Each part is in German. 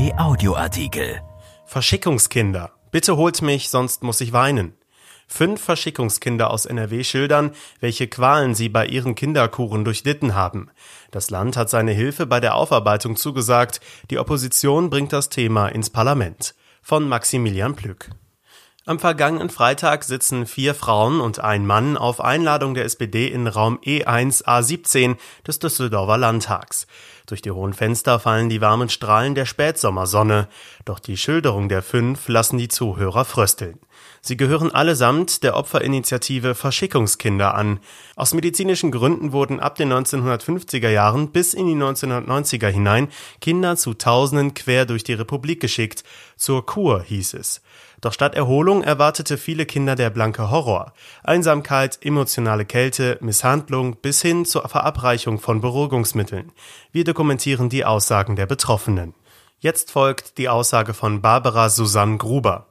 RP Audioartikel. Verschickungskinder. Bitte holt mich, sonst muss ich weinen. Fünf Verschickungskinder aus NRW schildern, welche Qualen sie bei ihren Kinderkuren durchlitten haben. Das Land hat seine Hilfe bei der Aufarbeitung zugesagt. Die Opposition bringt das Thema ins Parlament. Von Maximilian Plück. Am vergangenen Freitag sitzen vier Frauen und ein Mann auf Einladung der SPD in Raum E1 A17 des Düsseldorfer Landtags. Durch die hohen Fenster fallen die warmen Strahlen der Spätsommersonne, doch die Schilderung der fünf lassen die Zuhörer frösteln. Sie gehören allesamt der Opferinitiative Verschickungskinder an. Aus medizinischen Gründen wurden ab den 1950er Jahren bis in die 1990er hinein Kinder zu Tausenden quer durch die Republik geschickt. Zur Kur hieß es. Doch statt Erholung erwartete viele Kinder der blanke Horror. Einsamkeit, emotionale Kälte, Misshandlung bis hin zur Verabreichung von Beruhigungsmitteln. Wir dokumentieren die Aussagen der Betroffenen. Jetzt folgt die Aussage von Barbara Susanne Gruber.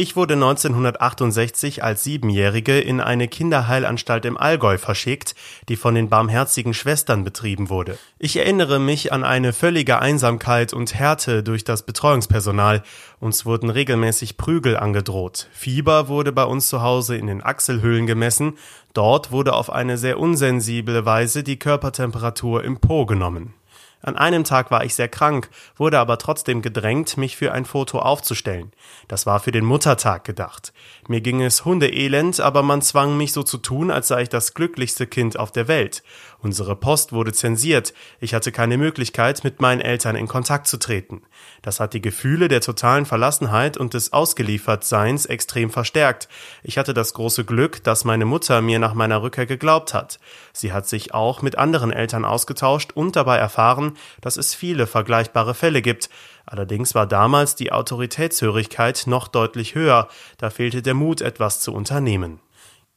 Ich wurde 1968 als Siebenjährige in eine Kinderheilanstalt im Allgäu verschickt, die von den Barmherzigen Schwestern betrieben wurde. Ich erinnere mich an eine völlige Einsamkeit und Härte durch das Betreuungspersonal. Uns wurden regelmäßig Prügel angedroht. Fieber wurde bei uns zu Hause in den Achselhöhlen gemessen. Dort wurde auf eine sehr unsensible Weise die Körpertemperatur im Po genommen. An einem Tag war ich sehr krank, wurde aber trotzdem gedrängt, mich für ein Foto aufzustellen. Das war für den Muttertag gedacht. Mir ging es hundeelend, aber man zwang mich so zu tun, als sei ich das glücklichste Kind auf der Welt. Unsere Post wurde zensiert. Ich hatte keine Möglichkeit, mit meinen Eltern in Kontakt zu treten. Das hat die Gefühle der totalen Verlassenheit und des Ausgeliefertseins extrem verstärkt. Ich hatte das große Glück, dass meine Mutter mir nach meiner Rückkehr geglaubt hat. Sie hat sich auch mit anderen Eltern ausgetauscht und dabei erfahren, dass es viele vergleichbare Fälle gibt. Allerdings war damals die Autoritätshörigkeit noch deutlich höher. Da fehlte der Mut, etwas zu unternehmen.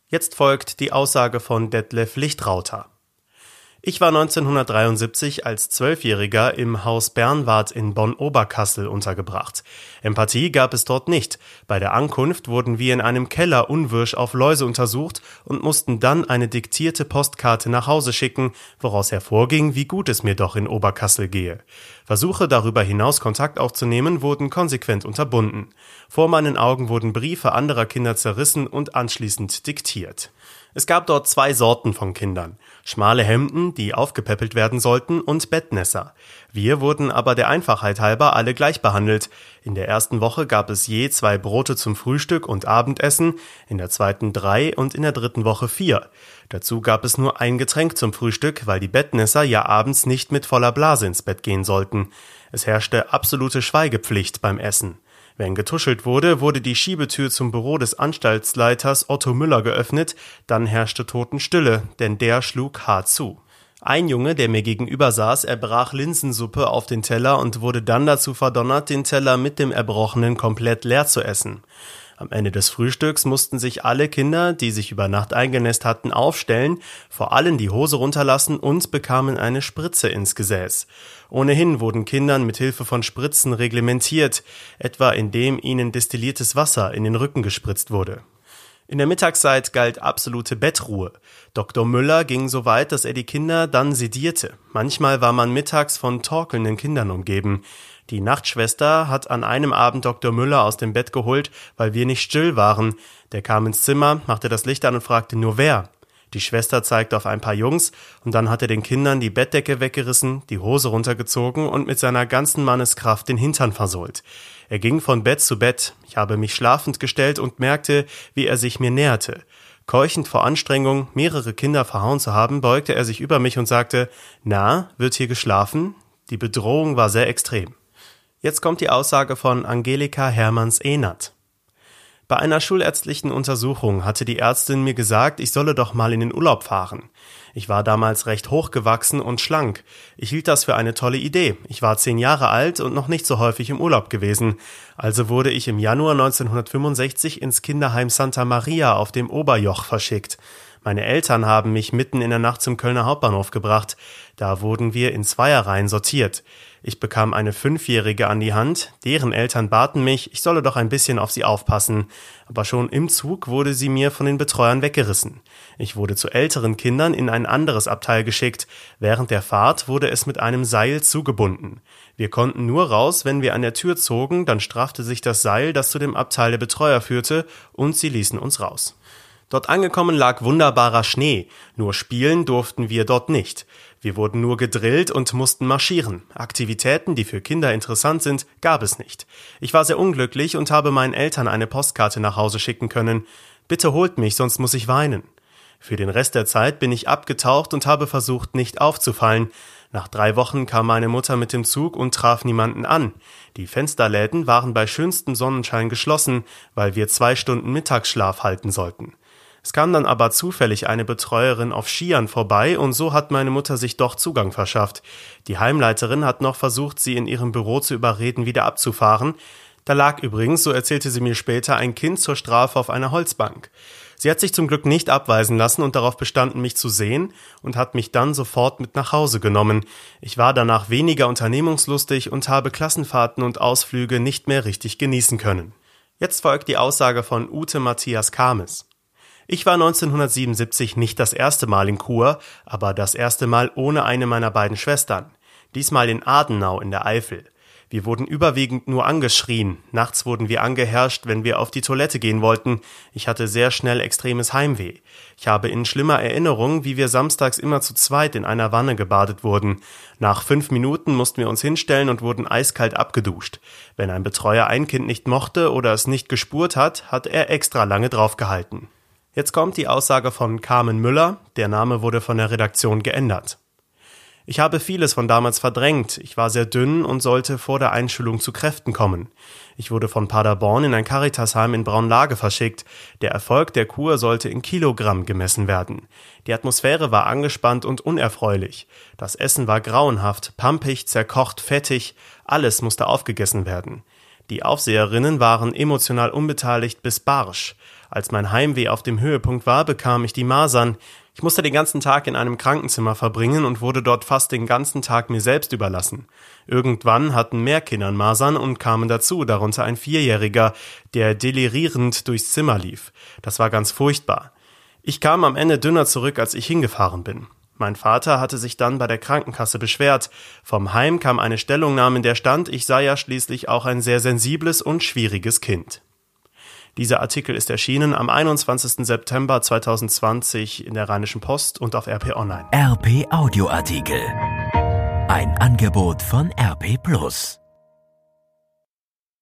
Jetzt folgt die Aussage von Detlef Lichtrauter. Ich war 1973 als Zwölfjähriger im Haus Bernward in Bonn-Oberkassel untergebracht. Empathie gab es dort nicht. Bei der Ankunft wurden wir in einem Keller unwirsch auf Läuse untersucht und mussten dann eine diktierte Postkarte nach Hause schicken, woraus hervorging, wie gut es mir doch in Oberkassel gehe. Versuche darüber hinaus Kontakt aufzunehmen wurden konsequent unterbunden. Vor meinen Augen wurden Briefe anderer Kinder zerrissen und anschließend diktiert. Es gab dort zwei Sorten von Kindern. Schmale Hemden, die aufgepäppelt werden sollten, und Bettnässer. Wir wurden aber der Einfachheit halber alle gleich behandelt. In der ersten Woche gab es je zwei Brote zum Frühstück und Abendessen, in der zweiten drei und in der dritten Woche vier. Dazu gab es nur ein Getränk zum Frühstück, weil die Bettnässer ja abends nicht mit voller Blase ins Bett gehen sollten. Es herrschte absolute Schweigepflicht beim Essen. Wenn getuschelt wurde, wurde die Schiebetür zum Büro des Anstaltsleiters Otto Müller geöffnet, dann herrschte Totenstille, denn der schlug hart zu. Ein Junge, der mir gegenüber saß, erbrach Linsensuppe auf den Teller und wurde dann dazu verdonnert, den Teller mit dem Erbrochenen komplett leer zu essen. Am Ende des Frühstücks mussten sich alle Kinder, die sich über Nacht eingenässt hatten, aufstellen, vor allem die Hose runterlassen und bekamen eine Spritze ins Gesäß. Ohnehin wurden Kindern mit Hilfe von Spritzen reglementiert, etwa indem ihnen destilliertes Wasser in den Rücken gespritzt wurde. In der Mittagszeit galt absolute Bettruhe. Dr. Müller ging so weit, dass er die Kinder dann sedierte. Manchmal war man mittags von torkelnden Kindern umgeben. Die Nachtschwester hat an einem Abend Dr. Müller aus dem Bett geholt, weil wir nicht still waren. Der kam ins Zimmer, machte das Licht an und fragte nur wer. Die Schwester zeigte auf ein paar Jungs, und dann hat er den Kindern die Bettdecke weggerissen, die Hose runtergezogen und mit seiner ganzen Manneskraft den Hintern versohlt. Er ging von Bett zu Bett, ich habe mich schlafend gestellt und merkte, wie er sich mir näherte. Keuchend vor Anstrengung, mehrere Kinder verhauen zu haben, beugte er sich über mich und sagte, na, wird hier geschlafen? Die Bedrohung war sehr extrem. Jetzt kommt die Aussage von Angelika Hermanns-Ehnert. Bei einer schulärztlichen Untersuchung hatte die Ärztin mir gesagt, ich solle doch mal in den Urlaub fahren. Ich war damals recht hochgewachsen und schlank. Ich hielt das für eine tolle Idee. Ich war zehn Jahre alt und noch nicht so häufig im Urlaub gewesen. Also wurde ich im Januar 1965 ins Kinderheim Santa Maria auf dem Oberjoch verschickt. Meine Eltern haben mich mitten in der Nacht zum Kölner Hauptbahnhof gebracht. Da wurden wir in Zweierreihen sortiert. Ich bekam eine Fünfjährige an die Hand, deren Eltern baten mich, ich solle doch ein bisschen auf sie aufpassen, aber schon im Zug wurde sie mir von den Betreuern weggerissen. Ich wurde zu älteren Kindern in ein anderes Abteil geschickt, während der Fahrt wurde es mit einem Seil zugebunden. Wir konnten nur raus, wenn wir an der Tür zogen, dann straffte sich das Seil, das zu dem Abteil der Betreuer führte, und sie ließen uns raus. Dort angekommen lag wunderbarer Schnee, nur spielen durften wir dort nicht. Wir wurden nur gedrillt und mussten marschieren. Aktivitäten, die für Kinder interessant sind, gab es nicht. Ich war sehr unglücklich und habe meinen Eltern eine Postkarte nach Hause schicken können. Bitte holt mich, sonst muss ich weinen. Für den Rest der Zeit bin ich abgetaucht und habe versucht, nicht aufzufallen. Nach drei Wochen kam meine Mutter mit dem Zug und traf niemanden an. Die Fensterläden waren bei schönstem Sonnenschein geschlossen, weil wir zwei Stunden Mittagsschlaf halten sollten. Es kam dann aber zufällig eine Betreuerin auf Skiern vorbei und so hat meine Mutter sich doch Zugang verschafft. Die Heimleiterin hat noch versucht, sie in ihrem Büro zu überreden, wieder abzufahren. Da lag übrigens, so erzählte sie mir später, ein Kind zur Strafe auf einer Holzbank. Sie hat sich zum Glück nicht abweisen lassen und darauf bestanden, mich zu sehen und hat mich dann sofort mit nach Hause genommen. Ich war danach weniger unternehmungslustig und habe Klassenfahrten und Ausflüge nicht mehr richtig genießen können. Jetzt folgt die Aussage von Ute Matthias Kames. Ich war 1977 nicht das erste Mal in Chur, aber das erste Mal ohne eine meiner beiden Schwestern. Diesmal in Adenau in der Eifel. Wir wurden überwiegend nur angeschrien. Nachts wurden wir angeherrscht, wenn wir auf die Toilette gehen wollten. Ich hatte sehr schnell extremes Heimweh. Ich habe in schlimmer Erinnerung, wie wir samstags immer zu zweit in einer Wanne gebadet wurden. Nach fünf Minuten mussten wir uns hinstellen und wurden eiskalt abgeduscht. Wenn ein Betreuer ein Kind nicht mochte oder es nicht gespurt hat, hat er extra lange draufgehalten. Jetzt kommt die Aussage von Carmen Müller, der Name wurde von der Redaktion geändert. Ich habe vieles von damals verdrängt. Ich war sehr dünn und sollte vor der Einschulung zu Kräften kommen. Ich wurde von Paderborn in ein Caritasheim in Braunlage verschickt. Der Erfolg der Kur sollte in Kilogramm gemessen werden. Die Atmosphäre war angespannt und unerfreulich. Das Essen war grauenhaft, pampig, zerkocht, fettig. Alles musste aufgegessen werden. Die Aufseherinnen waren emotional unbeteiligt bis barsch. Als mein Heimweh auf dem Höhepunkt war, bekam ich die Masern. Ich musste den ganzen Tag in einem Krankenzimmer verbringen und wurde dort fast den ganzen Tag mir selbst überlassen. Irgendwann hatten mehr Kinder Masern und kamen dazu, darunter ein Vierjähriger, der delirierend durchs Zimmer lief. Das war ganz furchtbar. Ich kam am Ende dünner zurück, als ich hingefahren bin. Mein Vater hatte sich dann bei der Krankenkasse beschwert. Vom Heim kam eine Stellungnahme, in der stand, ich sei ja schließlich auch ein sehr sensibles und schwieriges Kind. Dieser Artikel ist erschienen am 21. September 2020 in der Rheinischen Post und auf RP Online. RP Audioartikel. Ein Angebot von RP Plus.